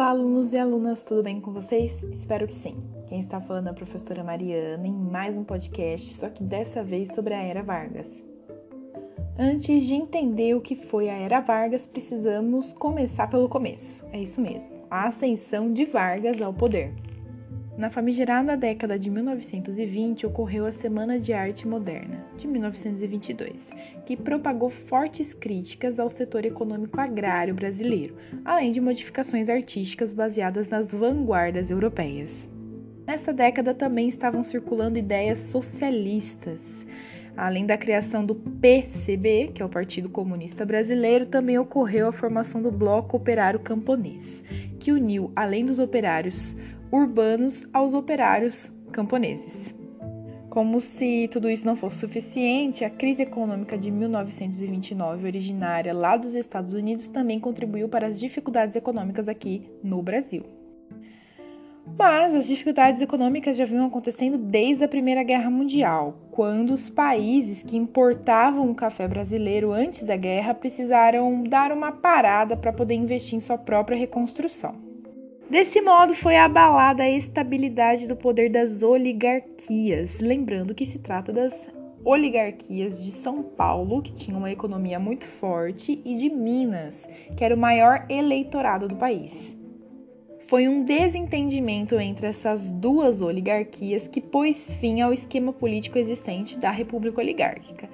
Olá, alunos e alunas, tudo bem com vocês? Espero que sim. Quem está falando é a professora Mariana em mais um podcast, só que dessa vez sobre a Era Vargas. Antes de entender o que foi a Era Vargas, precisamos começar pelo começo. É isso mesmo, a ascensão de Vargas ao poder. Na famigerada década de 1920 ocorreu a Semana de Arte Moderna, de 1922, que propagou fortes críticas ao setor econômico agrário brasileiro, além de modificações artísticas baseadas nas vanguardas europeias. Nessa década também estavam circulando ideias socialistas. Além da criação do PCB, que é o Partido Comunista Brasileiro, também ocorreu a formação do Bloco Operário Camponês, que uniu, além dos operários urbanos aos operários camponeses. Como se tudo isso não fosse suficiente, a crise econômica de 1929, originária lá dos Estados Unidos, também contribuiu para as dificuldades econômicas aqui no Brasil. Mas as dificuldades econômicas já vinham acontecendo desde a Primeira Guerra Mundial, quando os países que importavam o café brasileiro antes da guerra precisaram dar uma parada para poder investir em sua própria reconstrução. Desse modo, foi abalada a estabilidade do poder das oligarquias. Lembrando que se trata das oligarquias de São Paulo, que tinha uma economia muito forte, e de Minas, que era o maior eleitorado do país. Foi um desentendimento entre essas duas oligarquias que pôs fim ao esquema político existente da República Oligárquica.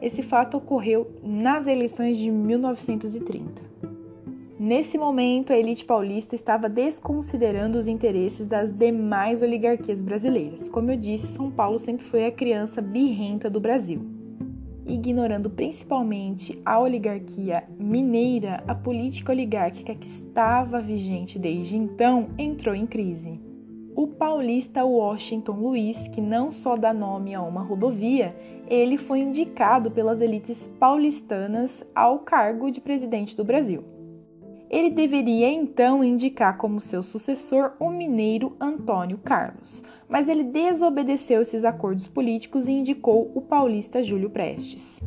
Esse fato ocorreu nas eleições de 1930. Nesse momento, a elite paulista estava desconsiderando os interesses das demais oligarquias brasileiras. Como eu disse, São Paulo sempre foi a criança birrenta do Brasil. Ignorando principalmente a oligarquia mineira, a política oligárquica que estava vigente desde então entrou em crise. O paulista Washington Luiz, que não só dá nome a uma rodovia, ele foi indicado pelas elites paulistanas ao cargo de presidente do Brasil. Ele deveria então indicar como seu sucessor o mineiro Antônio Carlos, mas ele desobedeceu esses acordos políticos e indicou o paulista Júlio Prestes.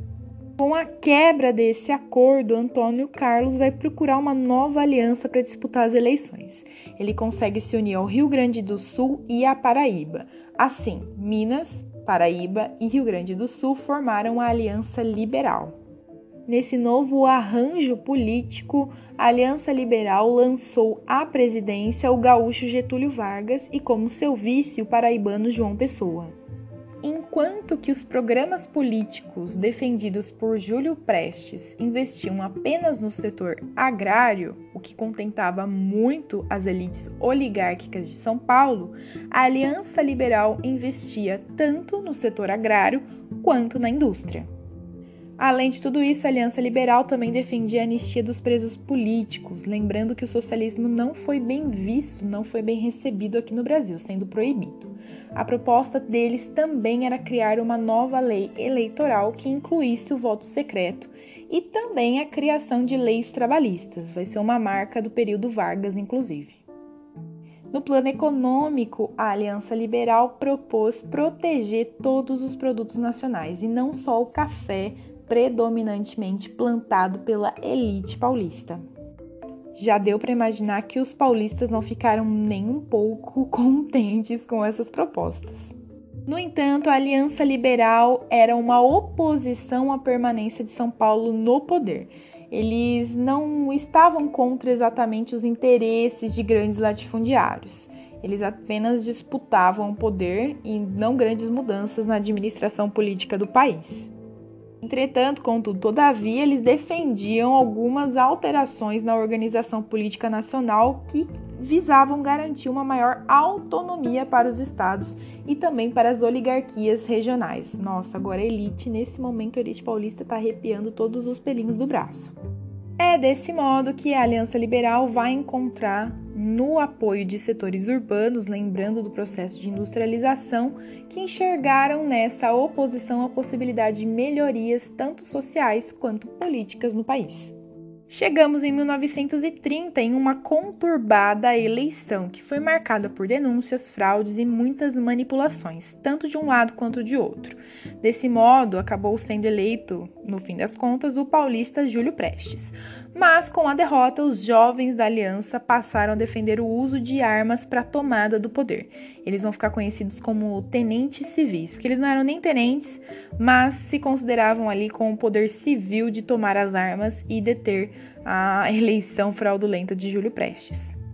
Com a quebra desse acordo, Antônio Carlos vai procurar uma nova aliança para disputar as eleições. Ele consegue se unir ao Rio Grande do Sul e à Paraíba. Assim, Minas, Paraíba e Rio Grande do Sul formaram a Aliança Liberal. Nesse novo arranjo político, a Aliança Liberal lançou à presidência o gaúcho Getúlio Vargas e, como seu vice, o paraibano João Pessoa. Enquanto que os programas políticos defendidos por Júlio Prestes investiam apenas no setor agrário, o que contentava muito as elites oligárquicas de São Paulo, a Aliança Liberal investia tanto no setor agrário quanto na indústria. Além de tudo isso, a Aliança Liberal também defendia a anistia dos presos políticos, lembrando que o socialismo não foi bem visto, não foi bem recebido aqui no Brasil, sendo proibido. A proposta deles também era criar uma nova lei eleitoral que incluísse o voto secreto e também a criação de leis trabalhistas. Vai ser uma marca do período Vargas, inclusive. No plano econômico, a Aliança Liberal propôs proteger todos os produtos nacionais e não só o café, predominantemente plantado pela elite paulista. Já deu para imaginar que os paulistas não ficaram nem um pouco contentes com essas propostas. No entanto, a Aliança Liberal era uma oposição à permanência de São Paulo no poder. Eles não estavam contra exatamente os interesses de grandes latifundiários. Eles apenas disputavam o poder e não grandes mudanças na administração política do país. Entretanto, contudo, todavia, eles defendiam algumas alterações na organização política nacional que visavam garantir uma maior autonomia para os estados e também para as oligarquias regionais. Nossa, agora a elite, nesse momento, a elite paulista está arrepiando todos os pelinhos do braço. É desse modo que a Aliança Liberal vai encontrar no apoio de setores urbanos, lembrando do processo de industrialização, que enxergaram nessa oposição a possibilidade de melhorias tanto sociais quanto políticas no país. Chegamos em 1930 em uma conturbada eleição que foi marcada por denúncias, fraudes e muitas manipulações, tanto de um lado quanto de outro. Desse modo, acabou sendo eleito, no fim das contas, o paulista Júlio Prestes. Mas com a derrota, os jovens da aliança passaram a defender o uso de armas para a tomada do poder. Eles vão ficar conhecidos como tenentes civis, porque eles não eram nem tenentes, mas se consideravam ali com o poder civil de tomar as armas e deter a eleição fraudulenta de Júlio Prestes.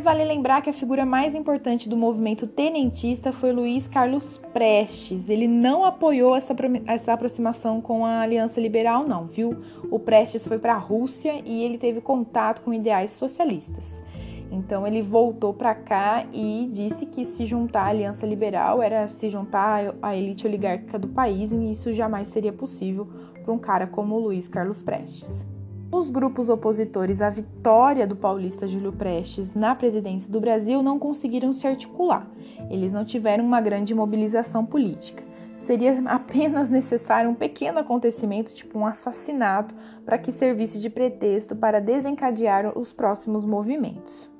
Vale lembrar que a figura mais importante do movimento tenentista foi Luiz Carlos Prestes. Ele não apoiou essa, essa aproximação com a Aliança Liberal, não, viu? O Prestes foi para a Rússia e ele teve contato com ideais socialistas. Então ele voltou para cá e disse que se juntar à Aliança Liberal era se juntar à elite oligárquica do país e isso jamais seria possível para um cara como Luiz Carlos Prestes. Os grupos opositores à vitória do paulista Júlio Prestes na presidência do Brasil não conseguiram se articular. Eles não tiveram uma grande mobilização política. Seria apenas necessário um pequeno acontecimento, tipo um assassinato, para que servisse de pretexto para desencadear os próximos movimentos.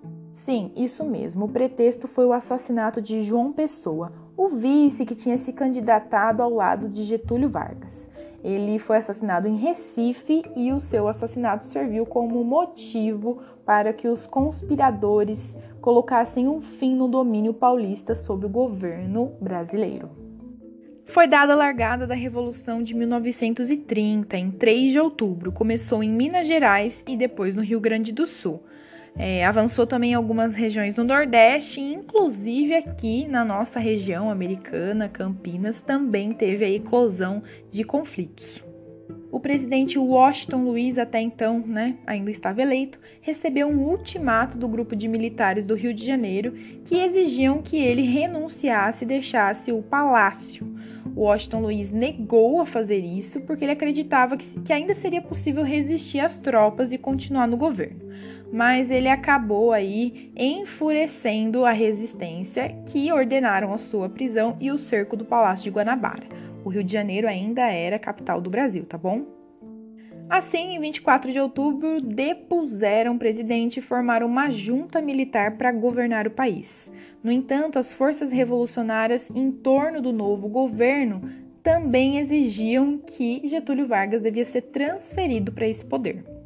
Sim, isso mesmo. O pretexto foi o assassinato de João Pessoa, o vice que tinha se candidatado ao lado de Getúlio Vargas. Ele foi assassinado em Recife e o seu assassinato serviu como motivo para que os conspiradores colocassem um fim no domínio paulista sob o governo brasileiro. Foi dada a largada da Revolução de 1930, em 3 de outubro. Começou em Minas Gerais e depois no Rio Grande do Sul. É, avançou também em algumas regiões do Nordeste, inclusive aqui na nossa região americana, Campinas, também teve a eclosão de conflitos. O presidente Washington Luiz, até então, né, ainda estava eleito, recebeu um ultimato do grupo de militares do Rio de Janeiro que exigiam que ele renunciasse e deixasse o palácio. Washington Luiz negou a fazer isso porque ele acreditava que, que ainda seria possível resistir às tropas e continuar no governo mas ele acabou aí enfurecendo a resistência que ordenaram a sua prisão e o cerco do Palácio de Guanabara. O Rio de Janeiro ainda era capital do Brasil, tá bom? Assim, em 24 de outubro, depuseram o presidente e formaram uma junta militar para governar o país. No entanto, as forças revolucionárias em torno do novo governo também exigiam que Getúlio Vargas devia ser transferido para esse poder.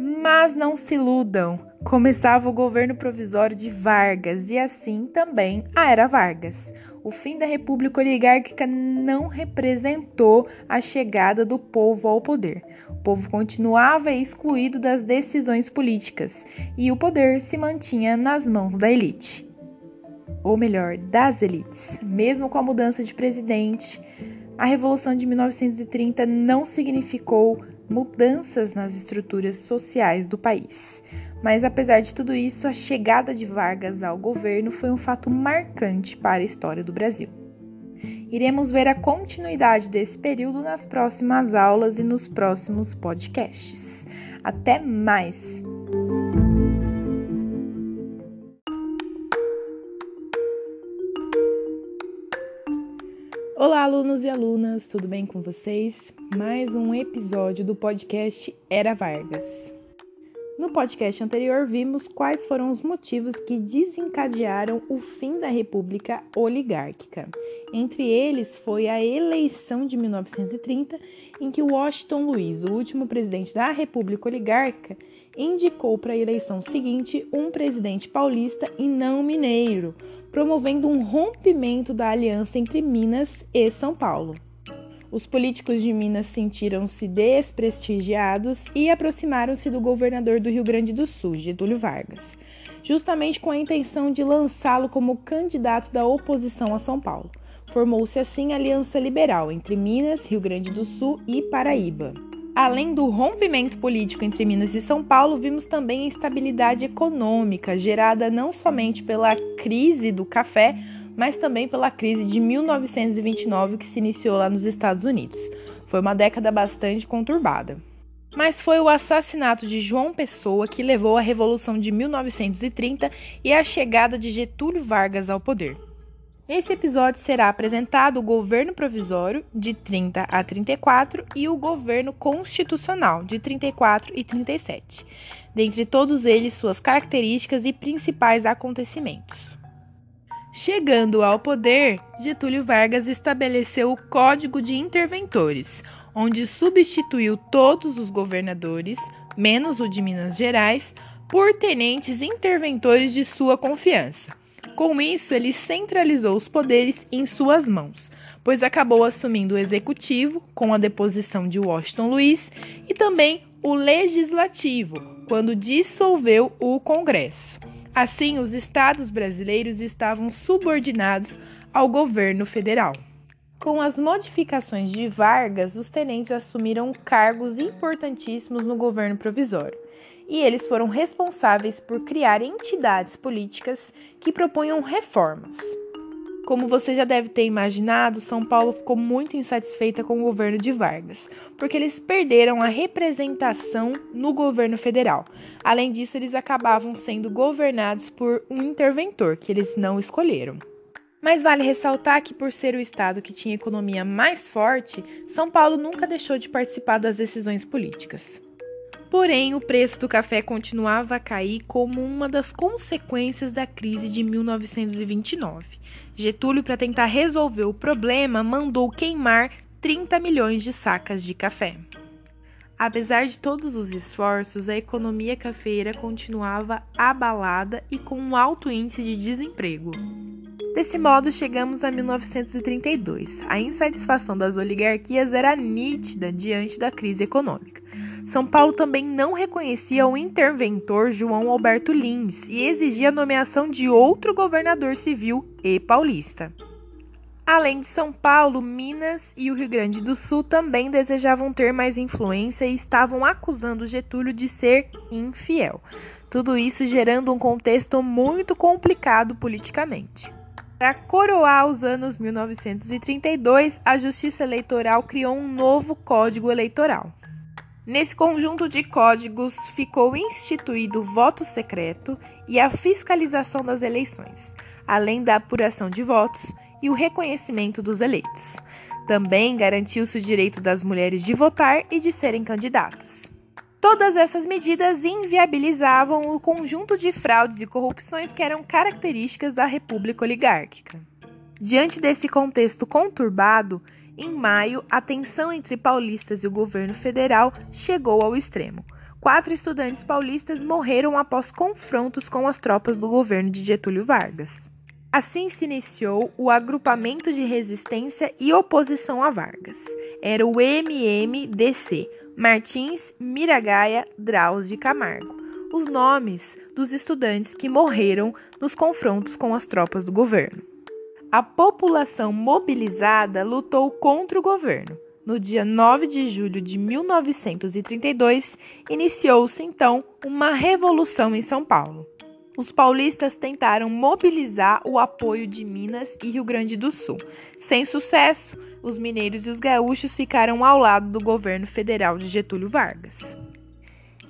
Mas não se iludam, começava o governo provisório de Vargas e assim também a era Vargas. O fim da República Oligárquica não representou a chegada do povo ao poder. O povo continuava excluído das decisões políticas e o poder se mantinha nas mãos da elite. Ou melhor, das elites. Mesmo com a mudança de presidente, a Revolução de 1930 não significou mudanças nas estruturas sociais do país. Mas apesar de tudo isso, a chegada de Vargas ao governo foi um fato marcante para a história do Brasil. Iremos ver a continuidade desse período nas próximas aulas e nos próximos podcasts. Até mais! Olá, alunos e alunas, tudo bem com vocês? Mais um episódio do podcast Era Vargas. No podcast anterior, vimos quais foram os motivos que desencadearam o fim da República Oligárquica. Entre eles foi a eleição de 1930, em que Washington Luiz, o último presidente da República Oligárquica, indicou para a eleição seguinte um presidente paulista e não mineiro promovendo um rompimento da aliança entre Minas e São Paulo. Os políticos de Minas sentiram-se desprestigiados e aproximaram-se do governador do Rio Grande do Sul, Getúlio Vargas, justamente com a intenção de lançá-lo como candidato da oposição a São Paulo. Formou-se assim a Aliança Liberal entre Minas, Rio Grande do Sul e Paraíba. Além do rompimento político entre Minas e São Paulo, vimos também a instabilidade econômica gerada não somente pela crise do café, mas também pela crise de 1929 que se iniciou lá nos Estados Unidos. Foi uma década bastante conturbada. Mas foi o assassinato de João Pessoa que levou à Revolução de 1930 e a chegada de Getúlio Vargas ao poder. Nesse episódio será apresentado o governo provisório, de 30 a 34, e o governo constitucional, de 34 e 37, dentre todos eles suas características e principais acontecimentos. Chegando ao poder, Getúlio Vargas estabeleceu o Código de Interventores, onde substituiu todos os governadores, menos o de Minas Gerais, por tenentes interventores de sua confiança com isso, ele centralizou os poderes em suas mãos, pois acabou assumindo o executivo com a deposição de Washington Luiz e também o legislativo, quando dissolveu o Congresso. Assim, os estados brasileiros estavam subordinados ao governo federal. Com as modificações de Vargas, os tenentes assumiram cargos importantíssimos no governo provisório e eles foram responsáveis por criar entidades políticas que propunham reformas. Como você já deve ter imaginado, São Paulo ficou muito insatisfeita com o governo de Vargas, porque eles perderam a representação no governo federal. Além disso, eles acabavam sendo governados por um interventor que eles não escolheram. Mas vale ressaltar que, por ser o estado que tinha economia mais forte, São Paulo nunca deixou de participar das decisões políticas. Porém, o preço do café continuava a cair como uma das consequências da crise de 1929. Getúlio, para tentar resolver o problema, mandou queimar 30 milhões de sacas de café. Apesar de todos os esforços, a economia cafeira continuava abalada e com um alto índice de desemprego. Desse modo, chegamos a 1932. A insatisfação das oligarquias era nítida diante da crise econômica. São Paulo também não reconhecia o interventor João Alberto Lins e exigia a nomeação de outro governador civil e paulista. Além de São Paulo, Minas e o Rio Grande do Sul também desejavam ter mais influência e estavam acusando Getúlio de ser infiel. Tudo isso gerando um contexto muito complicado politicamente. Para coroar os anos 1932, a Justiça Eleitoral criou um novo Código Eleitoral. Nesse conjunto de códigos ficou instituído o voto secreto e a fiscalização das eleições, além da apuração de votos e o reconhecimento dos eleitos. Também garantiu-se o direito das mulheres de votar e de serem candidatas. Todas essas medidas inviabilizavam o conjunto de fraudes e corrupções que eram características da República Oligárquica. Diante desse contexto conturbado, em maio, a tensão entre paulistas e o governo federal chegou ao extremo. Quatro estudantes paulistas morreram após confrontos com as tropas do governo de Getúlio Vargas. Assim se iniciou o agrupamento de resistência e oposição a Vargas. Era o MMDC, Martins Miragaia Drauz de Camargo, os nomes dos estudantes que morreram nos confrontos com as tropas do governo. A população mobilizada lutou contra o governo. No dia 9 de julho de 1932, iniciou-se então uma revolução em São Paulo. Os paulistas tentaram mobilizar o apoio de Minas e Rio Grande do Sul. Sem sucesso, os mineiros e os gaúchos ficaram ao lado do governo federal de Getúlio Vargas.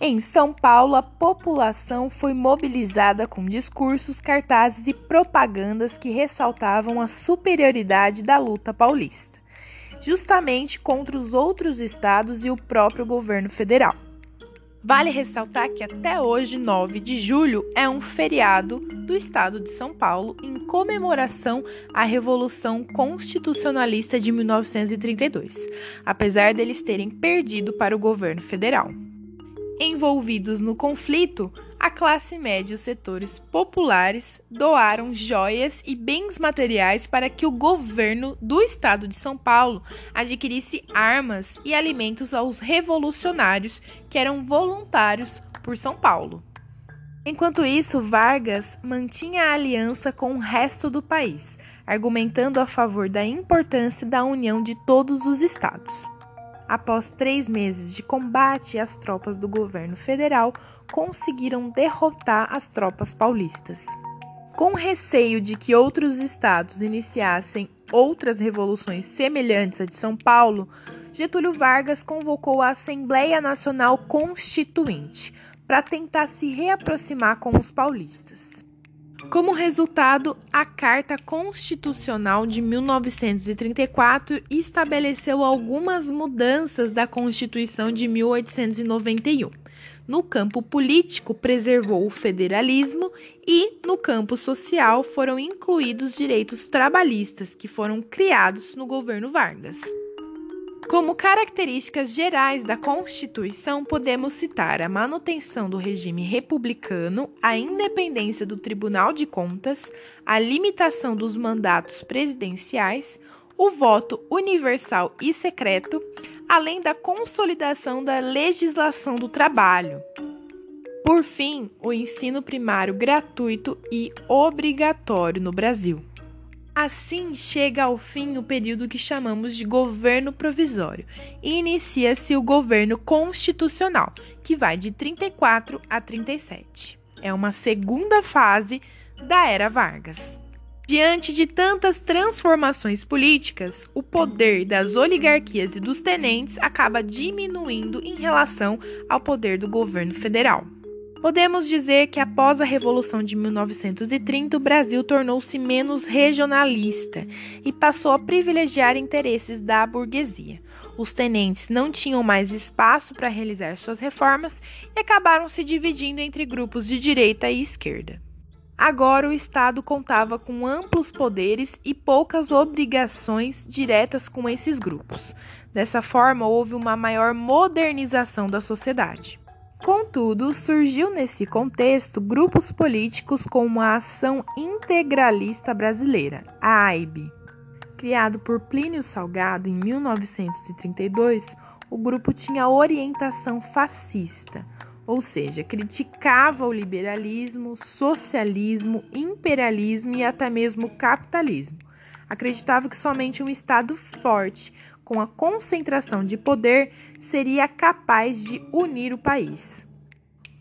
Em São Paulo, a população foi mobilizada com discursos, cartazes e propagandas que ressaltavam a superioridade da luta paulista, justamente contra os outros estados e o próprio governo federal. Vale ressaltar que até hoje, 9 de julho, é um feriado do estado de São Paulo em comemoração à Revolução Constitucionalista de 1932, apesar deles terem perdido para o governo federal. Envolvidos no conflito, a classe média e os setores populares doaram joias e bens materiais para que o governo do estado de São Paulo adquirisse armas e alimentos aos revolucionários que eram voluntários por São Paulo. Enquanto isso, Vargas mantinha a aliança com o resto do país, argumentando a favor da importância da união de todos os estados. Após três meses de combate, as tropas do governo federal conseguiram derrotar as tropas paulistas. Com receio de que outros estados iniciassem outras revoluções semelhantes à de São Paulo, Getúlio Vargas convocou a Assembleia Nacional Constituinte para tentar se reaproximar com os paulistas. Como resultado, a Carta Constitucional de 1934 estabeleceu algumas mudanças da Constituição de 1891. No campo político, preservou o federalismo e, no campo social, foram incluídos direitos trabalhistas que foram criados no governo Vargas. Como características gerais da Constituição, podemos citar a manutenção do regime republicano, a independência do Tribunal de Contas, a limitação dos mandatos presidenciais, o voto universal e secreto, além da consolidação da legislação do trabalho. Por fim, o ensino primário gratuito e obrigatório no Brasil. Assim chega ao fim o período que chamamos de governo provisório e inicia-se o governo constitucional, que vai de 34 a 37. É uma segunda fase da era Vargas. Diante de tantas transformações políticas, o poder das oligarquias e dos tenentes acaba diminuindo em relação ao poder do governo federal. Podemos dizer que após a Revolução de 1930, o Brasil tornou-se menos regionalista e passou a privilegiar interesses da burguesia. Os tenentes não tinham mais espaço para realizar suas reformas e acabaram se dividindo entre grupos de direita e esquerda. Agora o Estado contava com amplos poderes e poucas obrigações diretas com esses grupos. Dessa forma, houve uma maior modernização da sociedade. Contudo, surgiu nesse contexto grupos políticos como a Ação Integralista Brasileira, a AIB. Criado por Plínio Salgado em 1932, o grupo tinha orientação fascista, ou seja, criticava o liberalismo, socialismo, imperialismo e até mesmo capitalismo. Acreditava que somente um Estado forte, com a concentração de poder, seria capaz de unir o país.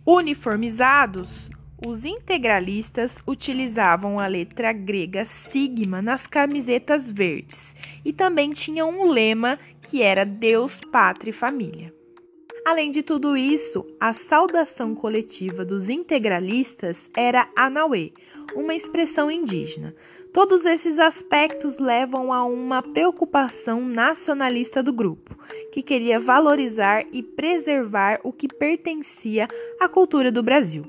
Uniformizados, os integralistas utilizavam a letra grega sigma nas camisetas verdes e também tinham um lema que era Deus, Pátria e Família. Além de tudo isso, a saudação coletiva dos integralistas era Anauê, uma expressão indígena. Todos esses aspectos levam a uma preocupação nacionalista do grupo, que queria valorizar e preservar o que pertencia à cultura do Brasil.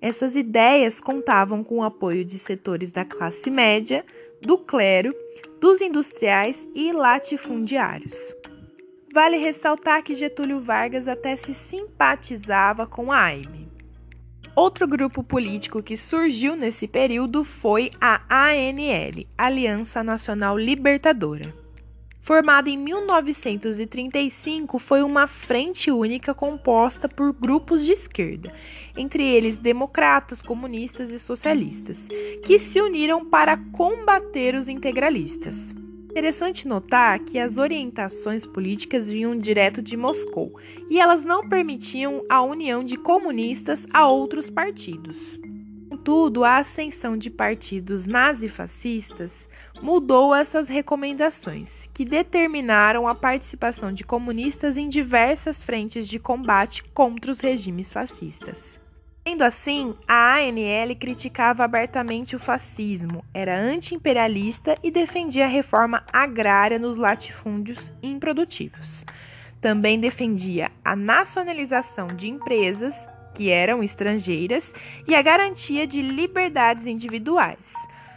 Essas ideias contavam com o apoio de setores da classe média, do clero, dos industriais e latifundiários. Vale ressaltar que Getúlio Vargas até se simpatizava com a AIME. Outro grupo político que surgiu nesse período foi a ANL, Aliança Nacional Libertadora. Formada em 1935, foi uma frente única composta por grupos de esquerda, entre eles democratas, comunistas e socialistas, que se uniram para combater os integralistas. Interessante notar que as orientações políticas vinham direto de Moscou e elas não permitiam a união de comunistas a outros partidos. Contudo, a ascensão de partidos nazifascistas mudou essas recomendações, que determinaram a participação de comunistas em diversas frentes de combate contra os regimes fascistas. Sendo assim, a ANL criticava abertamente o fascismo, era anti-imperialista e defendia a reforma agrária nos latifúndios improdutivos. Também defendia a nacionalização de empresas que eram estrangeiras e a garantia de liberdades individuais.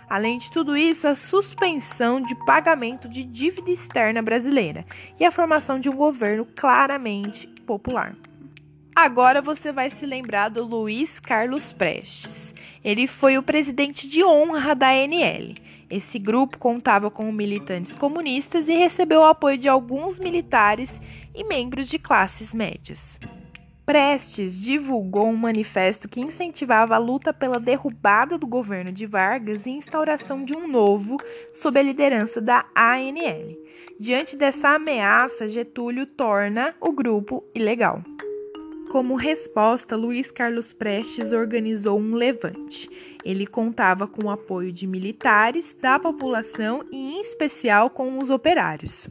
Além de tudo isso, a suspensão de pagamento de dívida externa brasileira e a formação de um governo claramente popular. Agora você vai se lembrar do Luiz Carlos Prestes. Ele foi o presidente de honra da ANL. Esse grupo contava com militantes comunistas e recebeu o apoio de alguns militares e membros de classes médias. Prestes divulgou um manifesto que incentivava a luta pela derrubada do governo de Vargas e instauração de um novo sob a liderança da ANL. Diante dessa ameaça, Getúlio torna o grupo ilegal. Como resposta, Luiz Carlos Prestes organizou um levante. Ele contava com o apoio de militares, da população e, em especial, com os operários.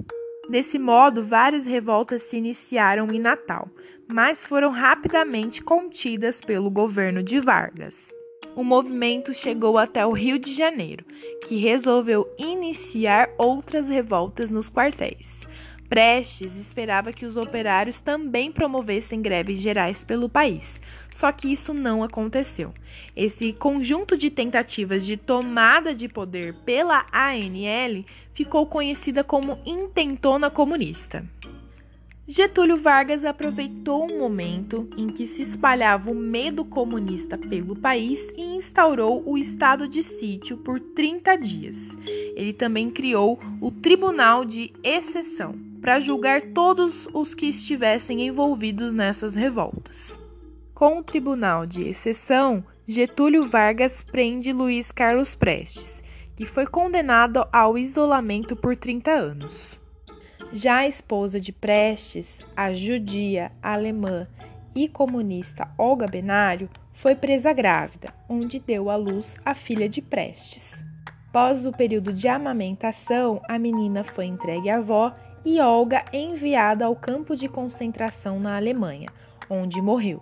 Desse modo, várias revoltas se iniciaram em Natal, mas foram rapidamente contidas pelo governo de Vargas. o movimento chegou até o Rio de Janeiro, que resolveu iniciar outras revoltas nos quartéis. Prestes esperava que os operários também promovessem greves gerais pelo país, só que isso não aconteceu. Esse conjunto de tentativas de tomada de poder pela ANL ficou conhecida como Intentona Comunista. Getúlio Vargas aproveitou um momento em que se espalhava o medo comunista pelo país e instaurou o estado de sítio por 30 dias. Ele também criou o Tribunal de Exceção para julgar todos os que estivessem envolvidos nessas revoltas. Com o Tribunal de Exceção, Getúlio Vargas prende Luiz Carlos Prestes, que foi condenado ao isolamento por 30 anos. Já a esposa de Prestes, a judia, alemã e comunista Olga Benário, foi presa grávida, onde deu à luz a filha de Prestes. Após o período de amamentação, a menina foi entregue à avó e Olga enviada ao campo de concentração na Alemanha, onde morreu.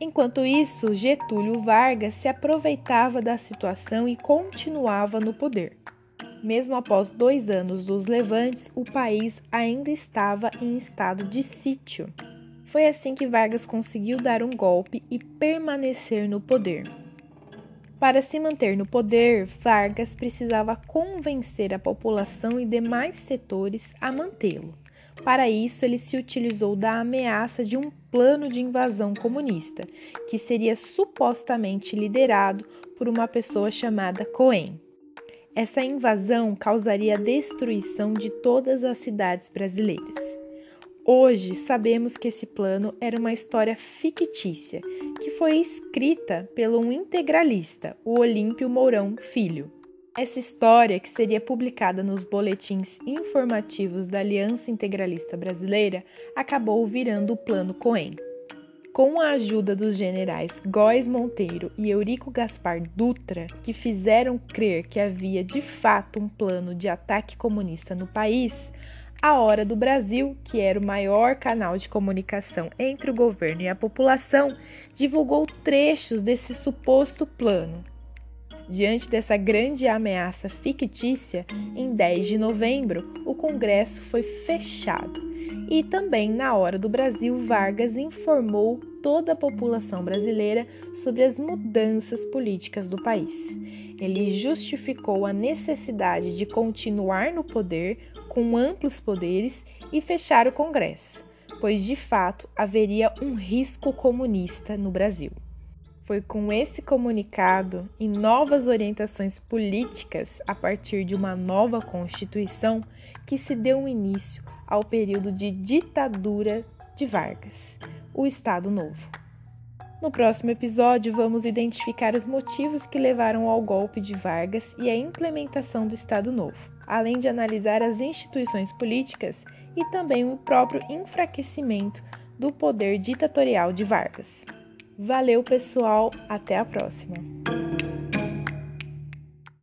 Enquanto isso, Getúlio Vargas se aproveitava da situação e continuava no poder. Mesmo após dois anos dos levantes, o país ainda estava em estado de sítio. Foi assim que Vargas conseguiu dar um golpe e permanecer no poder. Para se manter no poder, Vargas precisava convencer a população e demais setores a mantê-lo. Para isso, ele se utilizou da ameaça de um plano de invasão comunista, que seria supostamente liderado por uma pessoa chamada Cohen. Essa invasão causaria a destruição de todas as cidades brasileiras. Hoje sabemos que esse plano era uma história fictícia que foi escrita pelo um integralista, o Olímpio Mourão Filho. Essa história, que seria publicada nos boletins informativos da Aliança Integralista Brasileira, acabou virando o Plano Cohen. Com a ajuda dos generais Góes Monteiro e Eurico Gaspar Dutra, que fizeram crer que havia de fato um plano de ataque comunista no país, a Hora do Brasil, que era o maior canal de comunicação entre o governo e a população, divulgou trechos desse suposto plano. Diante dessa grande ameaça fictícia, em 10 de novembro, o Congresso foi fechado e também na hora do Brasil, Vargas informou toda a população brasileira sobre as mudanças políticas do país. Ele justificou a necessidade de continuar no poder com amplos poderes e fechar o Congresso, pois de fato haveria um risco comunista no Brasil. Foi com esse comunicado e novas orientações políticas a partir de uma nova Constituição que se deu início ao período de ditadura de Vargas, o Estado Novo. No próximo episódio, vamos identificar os motivos que levaram ao golpe de Vargas e à implementação do Estado Novo, além de analisar as instituições políticas e também o próprio enfraquecimento do poder ditatorial de Vargas. Valeu, pessoal. Até a próxima.